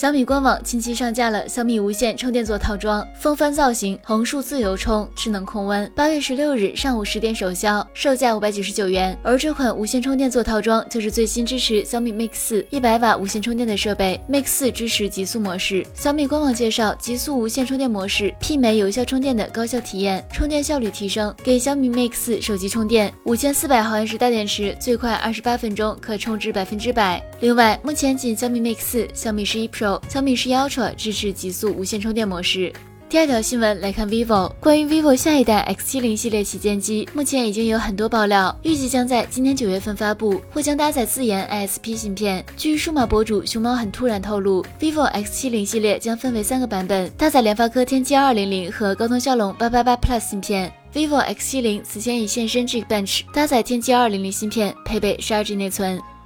小米官网近期上架了小米无线充电座套装，风帆造型，横竖自由充，智能控温。八月十六日上午十点首销，售价五百九十九元。而这款无线充电座套装就是最新支持小米 Mix 四一百瓦无线充电的设备，Mix 四支持极速模式。小米官网介绍，极速无线充电模式媲美有效充电的高效体验，充电效率提升，给小米 Mix 四手机充电，五千四百毫安时大电池，最快二十八分钟可充至百分之百。另外，目前仅小米 Mix 四、小米十一 Pro。小米十一 Ultra 支持极速无线充电模式。第二条新闻来看，vivo 关于 vivo 下一代 X 七零系列旗舰机，目前已经有很多爆料，预计将在今年九月份发布，或将搭载自研 ISP 芯片。据数码博主熊猫很突然透露，vivo X 七零系列将分为三个版本，搭载联发科天玑二零零和高通骁龙八八八 Plus 芯片。vivo X 七零此前已现身 Geekbench，搭载天玑二零零芯片，配备十二 G 内存。